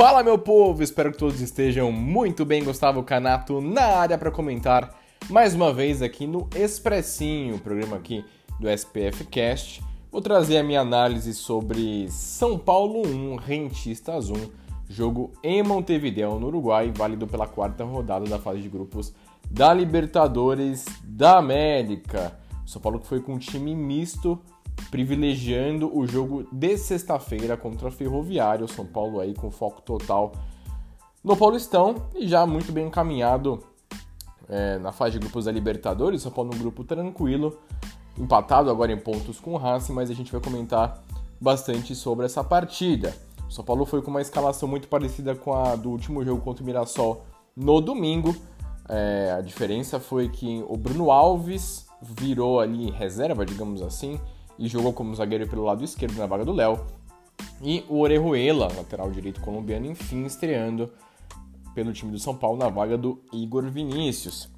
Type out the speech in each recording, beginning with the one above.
Fala meu povo, espero que todos estejam muito bem. Gustavo Canato na área para comentar mais uma vez aqui no Expressinho, programa aqui do SPF Cast. Vou trazer a minha análise sobre São Paulo 1, Rentistas 1, jogo em Montevideo, no Uruguai, válido pela quarta rodada da fase de grupos da Libertadores da América. São Paulo que foi com um time misto privilegiando o jogo de sexta-feira contra a Ferroviário, São Paulo aí com foco total no Paulistão e já muito bem encaminhado é, na fase de grupos da Libertadores, São Paulo num grupo tranquilo, empatado agora em pontos com o Racing, mas a gente vai comentar bastante sobre essa partida. O São Paulo foi com uma escalação muito parecida com a do último jogo contra o Mirassol no domingo. É, a diferença foi que o Bruno Alves virou ali reserva, digamos assim, e jogou como zagueiro pelo lado esquerdo na vaga do Léo. E o Orejuela, lateral direito colombiano, enfim, estreando pelo time do São Paulo na vaga do Igor Vinícius.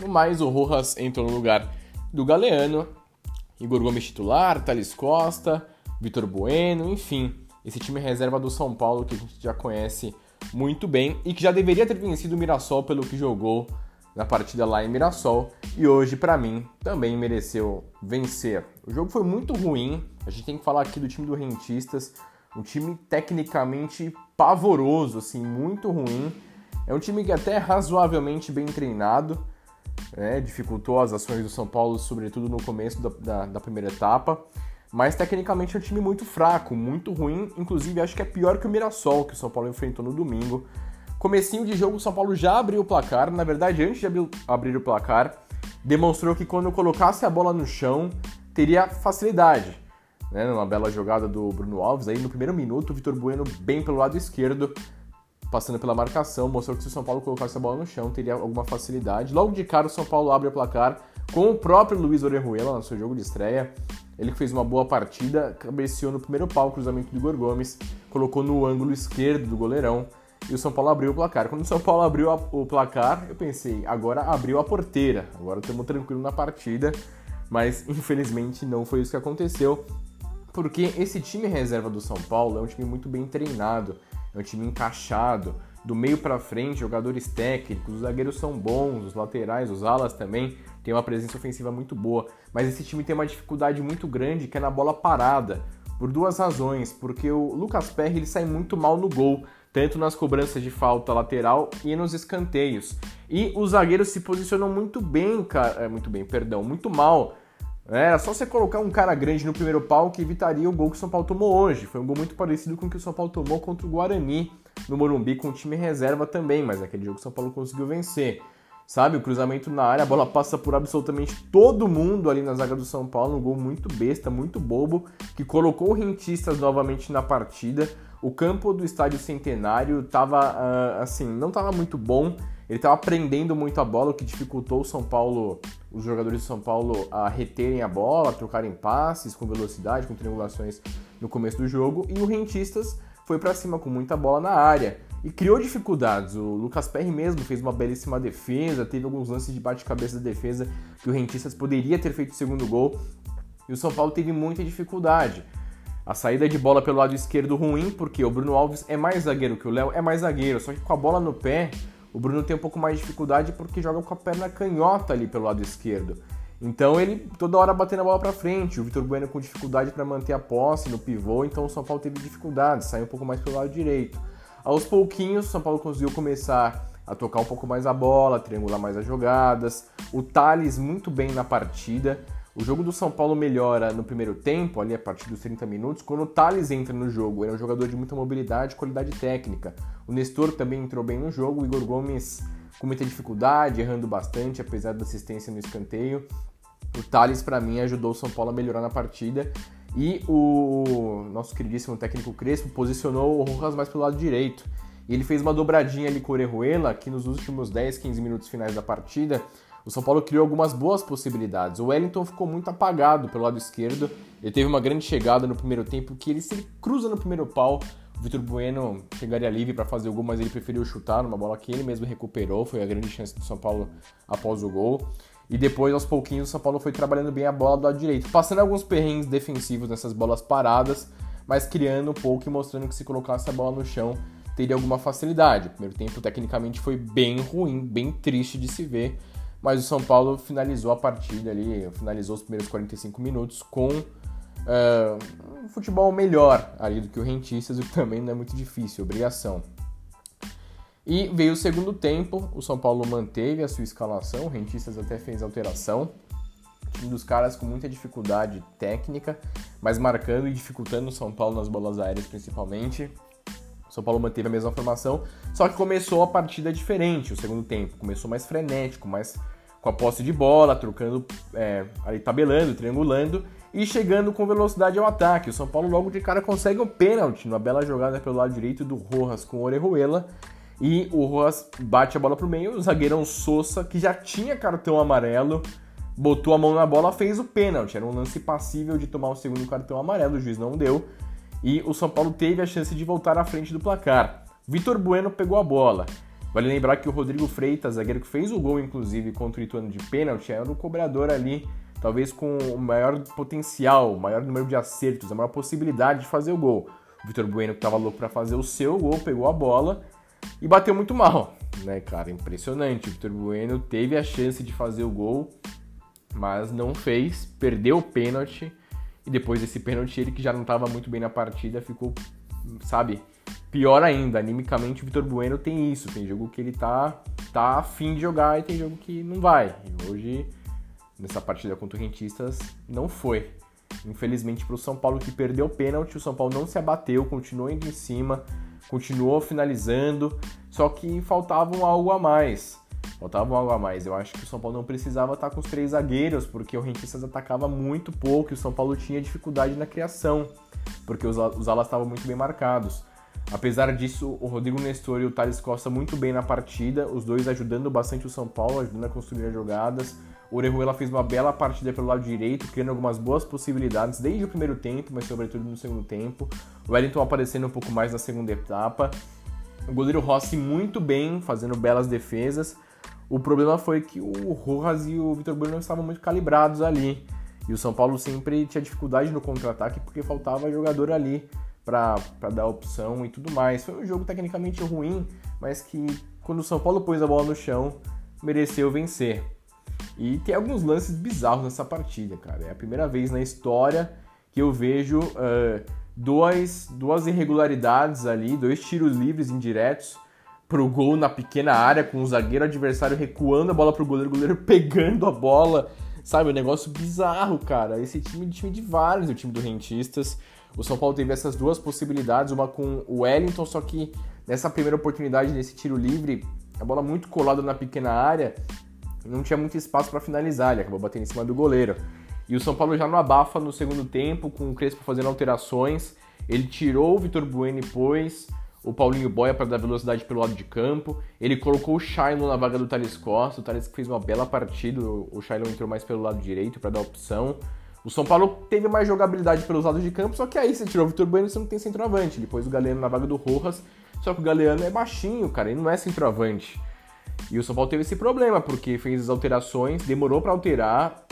No mais, o Rojas entrou no lugar do Galeano, Igor Gomes titular, Thales Costa, Vitor Bueno, enfim, esse time reserva do São Paulo que a gente já conhece muito bem e que já deveria ter vencido o Mirassol pelo que jogou na partida lá em Mirassol e hoje, para mim, também mereceu vencer. O jogo foi muito ruim, a gente tem que falar aqui do time do Rentistas, um time tecnicamente pavoroso, assim, muito ruim. É um time que até é razoavelmente bem treinado, né? dificultou as ações do São Paulo, sobretudo no começo da, da, da primeira etapa. Mas tecnicamente é um time muito fraco, muito ruim. Inclusive, acho que é pior que o Mirassol, que o São Paulo enfrentou no domingo. Comecinho de jogo, o São Paulo já abriu o placar. Na verdade, antes de abrir, o placar, demonstrou que quando colocasse a bola no chão, teria facilidade. Né? Bela jogada do Bruno Alves, aí no primeiro minuto, o Vitor Bueno bem pelo lado esquerdo, passando pela marcação, mostrou que se o São Paulo colocasse a bola no chão, teria alguma facilidade. Logo de cara, o São Paulo abre o placar com o próprio Luiz Orejuela no seu jogo de estreia. Ele fez uma boa partida, cabeceou no primeiro pau, cruzamento do Igor Gomes, colocou no ângulo esquerdo do goleirão e o São Paulo abriu o placar. Quando o São Paulo abriu o placar, eu pensei, agora abriu a porteira, agora estamos tranquilo na partida, mas infelizmente não foi isso que aconteceu, porque esse time reserva do São Paulo é um time muito bem treinado, é um time encaixado, do meio para frente, jogadores técnicos, os zagueiros são bons, os laterais, os alas também têm uma presença ofensiva muito boa, mas esse time tem uma dificuldade muito grande que é na bola parada, por duas razões, porque o Lucas Perry ele sai muito mal no gol, tanto nas cobranças de falta lateral e nos escanteios. E os zagueiros se posicionam muito bem, cara, é, muito bem, perdão, muito mal. É, era só você colocar um cara grande no primeiro pau que evitaria o gol que o São Paulo tomou hoje. Foi um gol muito parecido com o que o São Paulo tomou contra o Guarani no Morumbi com o time reserva também, mas naquele jogo o São Paulo conseguiu vencer. Sabe, o cruzamento na área, a bola passa por absolutamente todo mundo ali na zaga do São Paulo, um gol muito besta, muito bobo, que colocou o Rentistas novamente na partida. O campo do Estádio Centenário tava, uh, assim, não tava muito bom. Ele tava prendendo muito a bola, o que dificultou o São Paulo, os jogadores do São Paulo a reterem a bola, a trocarem passes com velocidade, com triangulações no começo do jogo. E o Rentistas foi para cima com muita bola na área e criou dificuldades. O Lucas Perry mesmo fez uma belíssima defesa, teve alguns lances de bate-cabeça da defesa que o Rentistas poderia ter feito o segundo gol. E o São Paulo teve muita dificuldade. A saída de bola pelo lado esquerdo ruim, porque o Bruno Alves é mais zagueiro que o Léo, é mais zagueiro, só que com a bola no pé, o Bruno tem um pouco mais de dificuldade porque joga com a perna canhota ali pelo lado esquerdo. Então ele toda hora batendo a bola para frente, o Vitor Bueno com dificuldade para manter a posse no pivô, então o São Paulo teve dificuldade, saiu um pouco mais pelo lado direito. Aos pouquinhos, o São Paulo conseguiu começar a tocar um pouco mais a bola, triangular mais as jogadas. O Thales muito bem na partida. O jogo do São Paulo melhora no primeiro tempo, ali a partir dos 30 minutos, quando o Thales entra no jogo. Ele é um jogador de muita mobilidade e qualidade técnica. O Nestor também entrou bem no jogo, o Igor Gomes com muita dificuldade, errando bastante, apesar da assistência no escanteio. O Thales, para mim, ajudou o São Paulo a melhorar na partida. E o nosso queridíssimo técnico Crespo posicionou o Rojas mais pelo lado direito. E ele fez uma dobradinha ali com o Orejuela, que nos últimos 10, 15 minutos finais da partida, o São Paulo criou algumas boas possibilidades. O Wellington ficou muito apagado pelo lado esquerdo. Ele teve uma grande chegada no primeiro tempo, que ele se cruza no primeiro pau. O Vitor Bueno chegaria livre para fazer o gol, mas ele preferiu chutar numa bola que ele mesmo recuperou. Foi a grande chance do São Paulo após o gol. E depois, aos pouquinhos, o São Paulo foi trabalhando bem a bola do lado direito, passando alguns perrengues defensivos nessas bolas paradas, mas criando um pouco e mostrando que se colocasse a bola no chão teria alguma facilidade. O primeiro tempo, tecnicamente, foi bem ruim, bem triste de se ver, mas o São Paulo finalizou a partida ali, finalizou os primeiros 45 minutos com uh, um futebol melhor ali do que o Rentistas, o que também não é muito difícil, obrigação. E veio o segundo tempo, o São Paulo manteve a sua escalação, o Rentistas até fez alteração. Um dos caras com muita dificuldade técnica, mas marcando e dificultando o São Paulo nas bolas aéreas principalmente. O São Paulo manteve a mesma formação, só que começou a partida diferente, o segundo tempo. Começou mais frenético, mais com a posse de bola, trocando, é, ali tabelando, triangulando e chegando com velocidade ao ataque. O São Paulo logo de cara consegue um pênalti numa bela jogada pelo lado direito do Rojas com o Orejuela e o Rojas bate a bola pro meio, o zagueirão Sousa, que já tinha cartão amarelo, botou a mão na bola, fez o pênalti. Era um lance passível de tomar o segundo cartão amarelo, o juiz não deu. E o São Paulo teve a chance de voltar à frente do placar. Vitor Bueno pegou a bola. Vale lembrar que o Rodrigo Freitas, zagueiro que fez o gol, inclusive, contra o Ituano de pênalti, era o cobrador ali, talvez com o maior potencial, o maior número de acertos, a maior possibilidade de fazer o gol. O Vitor Bueno, que estava louco para fazer o seu gol, pegou a bola e bateu muito mal, né, cara? Impressionante. O Vitor Bueno teve a chance de fazer o gol, mas não fez, perdeu o pênalti. E depois desse pênalti, ele que já não estava muito bem na partida, ficou, sabe, pior ainda. Animicamente, o Vitor Bueno tem isso. Tem jogo que ele tá, tá afim de jogar e tem jogo que não vai. E hoje, nessa partida contra o Rentistas, não foi. Infelizmente, para o São Paulo que perdeu o pênalti, o São Paulo não se abateu, continuou indo em cima continuou finalizando, só que faltava algo a mais. Faltava algo a mais. Eu acho que o São Paulo não precisava estar com os três zagueiros, porque o Rentistas atacava muito pouco e o São Paulo tinha dificuldade na criação, porque os, os alas estavam muito bem marcados. Apesar disso, o Rodrigo Nestor e o Thales Costa muito bem na partida, os dois ajudando bastante o São Paulo, ajudando a construir as jogadas. O Orejuela fez uma bela partida pelo lado direito, criando algumas boas possibilidades desde o primeiro tempo, mas sobretudo no segundo tempo. O Wellington aparecendo um pouco mais na segunda etapa. O goleiro Rossi muito bem, fazendo belas defesas. O problema foi que o Rojas e o Vitor Bueno estavam muito calibrados ali. E o São Paulo sempre tinha dificuldade no contra-ataque porque faltava jogador ali para dar opção e tudo mais. Foi um jogo tecnicamente ruim, mas que quando o São Paulo pôs a bola no chão, mereceu vencer. E tem alguns lances bizarros nessa partida, cara. É a primeira vez na história que eu vejo uh, dois, duas irregularidades ali, dois tiros livres indiretos pro gol na pequena área, com o zagueiro adversário recuando a bola pro goleiro, o goleiro pegando a bola. Sabe, um negócio bizarro, cara. Esse time é time de vários, o time do Rentistas. O São Paulo teve essas duas possibilidades, uma com o Wellington, só que nessa primeira oportunidade, nesse tiro livre, a bola muito colada na pequena área, não tinha muito espaço para finalizar, ele acabou batendo em cima do goleiro. E o São Paulo já não abafa no segundo tempo, com o Crespo fazendo alterações. Ele tirou o Vitor Bueno e pôs o Paulinho Boia para dar velocidade pelo lado de campo. Ele colocou o Shailon na vaga do Thales Costa. O Thales fez uma bela partida. O Shailon entrou mais pelo lado direito para dar opção. O São Paulo teve mais jogabilidade pelos lados de campo, só que aí você tirou o Vitor Bueno e você não tem centroavante. Depois o Galeano na vaga do Rojas. Só que o Galeano é baixinho, cara, ele não é centroavante. E o São Paulo teve esse problema, porque fez as alterações, demorou para alterar,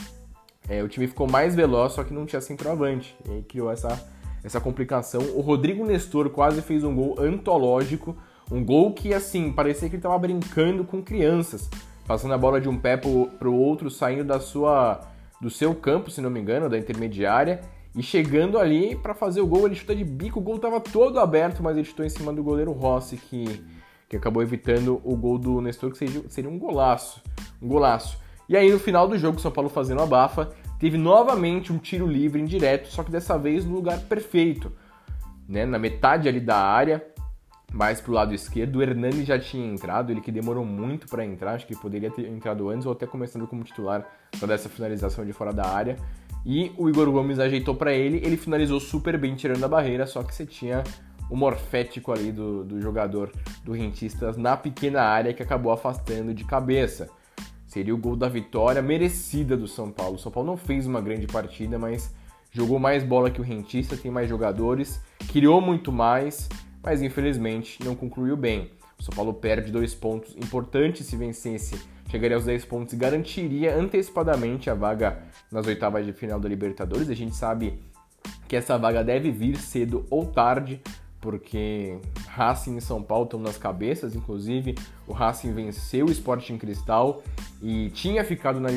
é, o time ficou mais veloz, só que não tinha centroavante. E aí criou essa, essa complicação. O Rodrigo Nestor quase fez um gol antológico, um gol que, assim, parecia que ele estava brincando com crianças, passando a bola de um pé para o outro, saindo da sua, do seu campo, se não me engano, da intermediária, e chegando ali para fazer o gol. Ele chuta de bico, o gol estava todo aberto, mas ele chutou em cima do goleiro Rossi, que que acabou evitando o gol do Nestor, que seria, seria um golaço. Um golaço. E aí no final do jogo, o São Paulo fazendo a bafa, teve novamente um tiro livre indireto, só que dessa vez no lugar perfeito. Né? Na metade ali da área, mais pro lado esquerdo, o Hernani já tinha entrado, ele que demorou muito para entrar, acho que poderia ter entrado antes ou até começando como titular para dessa finalização de fora da área. E o Igor Gomes ajeitou para ele, ele finalizou super bem tirando a barreira, só que você tinha o morfético ali do, do jogador do Rentistas na pequena área que acabou afastando de cabeça. Seria o gol da vitória merecida do São Paulo. O São Paulo não fez uma grande partida, mas jogou mais bola que o Rentista, tem mais jogadores, criou muito mais, mas infelizmente não concluiu bem. O São Paulo perde dois pontos importantes se vencesse, chegaria aos 10 pontos e garantiria antecipadamente a vaga nas oitavas de final da Libertadores. A gente sabe que essa vaga deve vir cedo ou tarde, porque Racing e São Paulo estão nas cabeças, inclusive o Racing venceu o Sporting Cristal e tinha ficado na,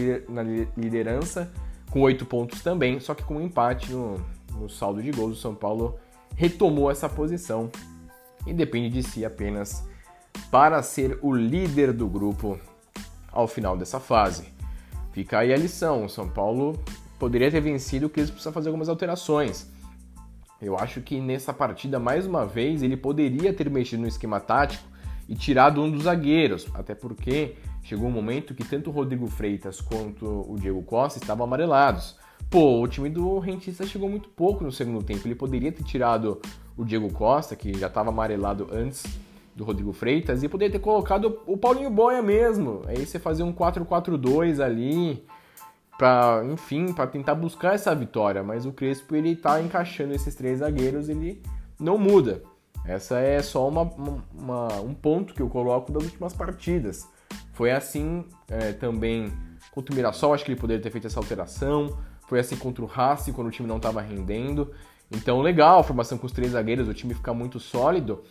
liderança com oito pontos também, só que com um empate no, no saldo de gols, o São Paulo retomou essa posição e depende de si apenas para ser o líder do grupo ao final dessa fase. Fica aí a lição: o São Paulo poderia ter vencido, o Cris precisa fazer algumas alterações. Eu acho que nessa partida, mais uma vez, ele poderia ter mexido no esquema tático e tirado um dos zagueiros, até porque chegou um momento que tanto o Rodrigo Freitas quanto o Diego Costa estavam amarelados. Pô, o time do Rentista chegou muito pouco no segundo tempo. Ele poderia ter tirado o Diego Costa, que já estava amarelado antes do Rodrigo Freitas, e poderia ter colocado o Paulinho Boia mesmo. Aí você fazia um 4-4-2 ali, para enfim, para tentar buscar essa vitória, mas o Crespo ele tá encaixando esses três zagueiros, ele não muda. Essa é só uma, uma, um ponto que eu coloco das últimas partidas. Foi assim é, também contra o Mirassol, acho que ele poderia ter feito essa alteração. Foi assim contra o Racing, quando o time não estava rendendo. Então, legal a formação com os três zagueiros, o time fica muito sólido,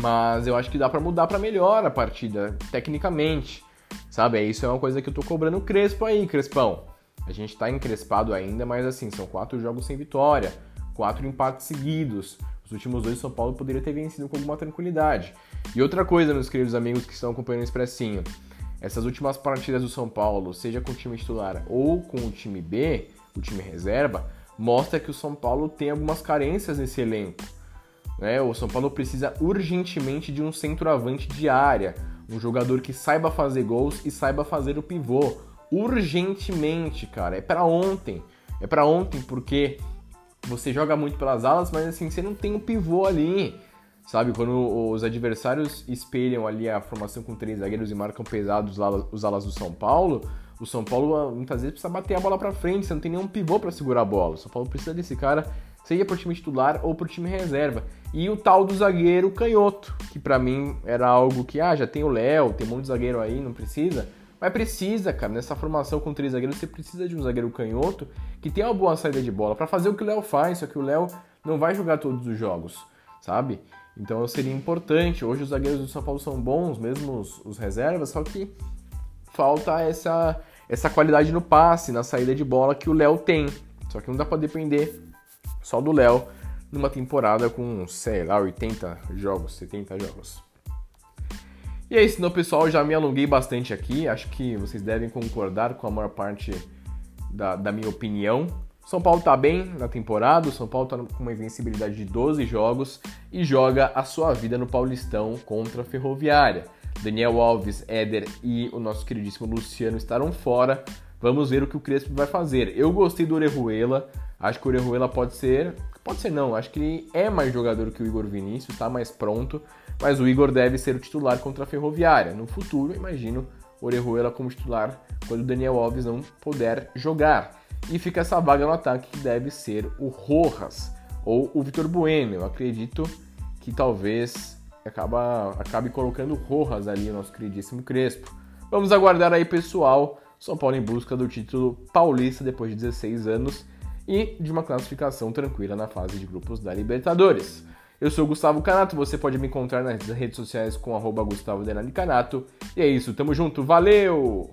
mas eu acho que dá para mudar para melhor a partida, tecnicamente. Sabe? É isso é uma coisa que eu tô cobrando o Crespo aí, Crespão. A gente tá encrespado ainda, mas assim, são quatro jogos sem vitória, quatro empates seguidos. Os últimos dois São Paulo poderia ter vencido com alguma tranquilidade. E outra coisa, meus queridos amigos que estão acompanhando o Expressinho, essas últimas partidas do São Paulo, seja com o time titular ou com o time B, o time reserva, mostra que o São Paulo tem algumas carências nesse elenco. Né? O São Paulo precisa urgentemente de um centroavante de área, um jogador que saiba fazer gols e saiba fazer o pivô. Urgentemente, cara. É para ontem. É para ontem porque você joga muito pelas alas, mas assim, você não tem um pivô ali. Sabe, quando os adversários espelham ali a formação com três zagueiros e marcam pesados os alas do São Paulo, o São Paulo ah, muitas vezes precisa bater a bola para frente, você não tem nenhum pivô para segurar a bola. O São Paulo precisa desse cara, seja pro time titular ou pro time reserva. E o tal do zagueiro canhoto, que para mim era algo que, ah, já tem o Léo, tem um monte de zagueiro aí, não precisa. Mas precisa, cara, nessa formação com três zagueiros, você precisa de um zagueiro canhoto que tenha uma boa saída de bola para fazer o que o Léo faz, só que o Léo não vai jogar todos os jogos, sabe? Então seria importante. Hoje os zagueiros do São Paulo são bons, mesmo os, os reservas, só que falta essa, essa qualidade no passe, na saída de bola que o Léo tem. Só que não dá para depender só do Léo numa temporada com, sei lá, 80 jogos, 70 jogos. E é isso, então, pessoal. Já me alonguei bastante aqui. Acho que vocês devem concordar com a maior parte da, da minha opinião. São Paulo tá bem na temporada, o São Paulo tá com uma invencibilidade de 12 jogos e joga a sua vida no Paulistão contra a Ferroviária. Daniel Alves, Éder e o nosso queridíssimo Luciano estarão fora. Vamos ver o que o Crespo vai fazer. Eu gostei do Orejuela, acho que o Orejuela pode ser. Pode ser não, acho que ele é mais jogador que o Igor Vinícius, está mais pronto, mas o Igor deve ser o titular contra a Ferroviária. No futuro, imagino Orejuela como titular quando o Daniel Alves não puder jogar. E fica essa vaga no ataque que deve ser o Rojas ou o Vitor Bueno. Eu acredito que talvez acaba, acabe colocando o Rojas ali, o nosso queridíssimo Crespo. Vamos aguardar aí, pessoal. São Paulo em busca do título paulista depois de 16 anos e de uma classificação tranquila na fase de grupos da Libertadores. Eu sou o Gustavo Canato, você pode me encontrar nas redes sociais com arroba Gustavo Canato. E é isso, tamo junto, valeu!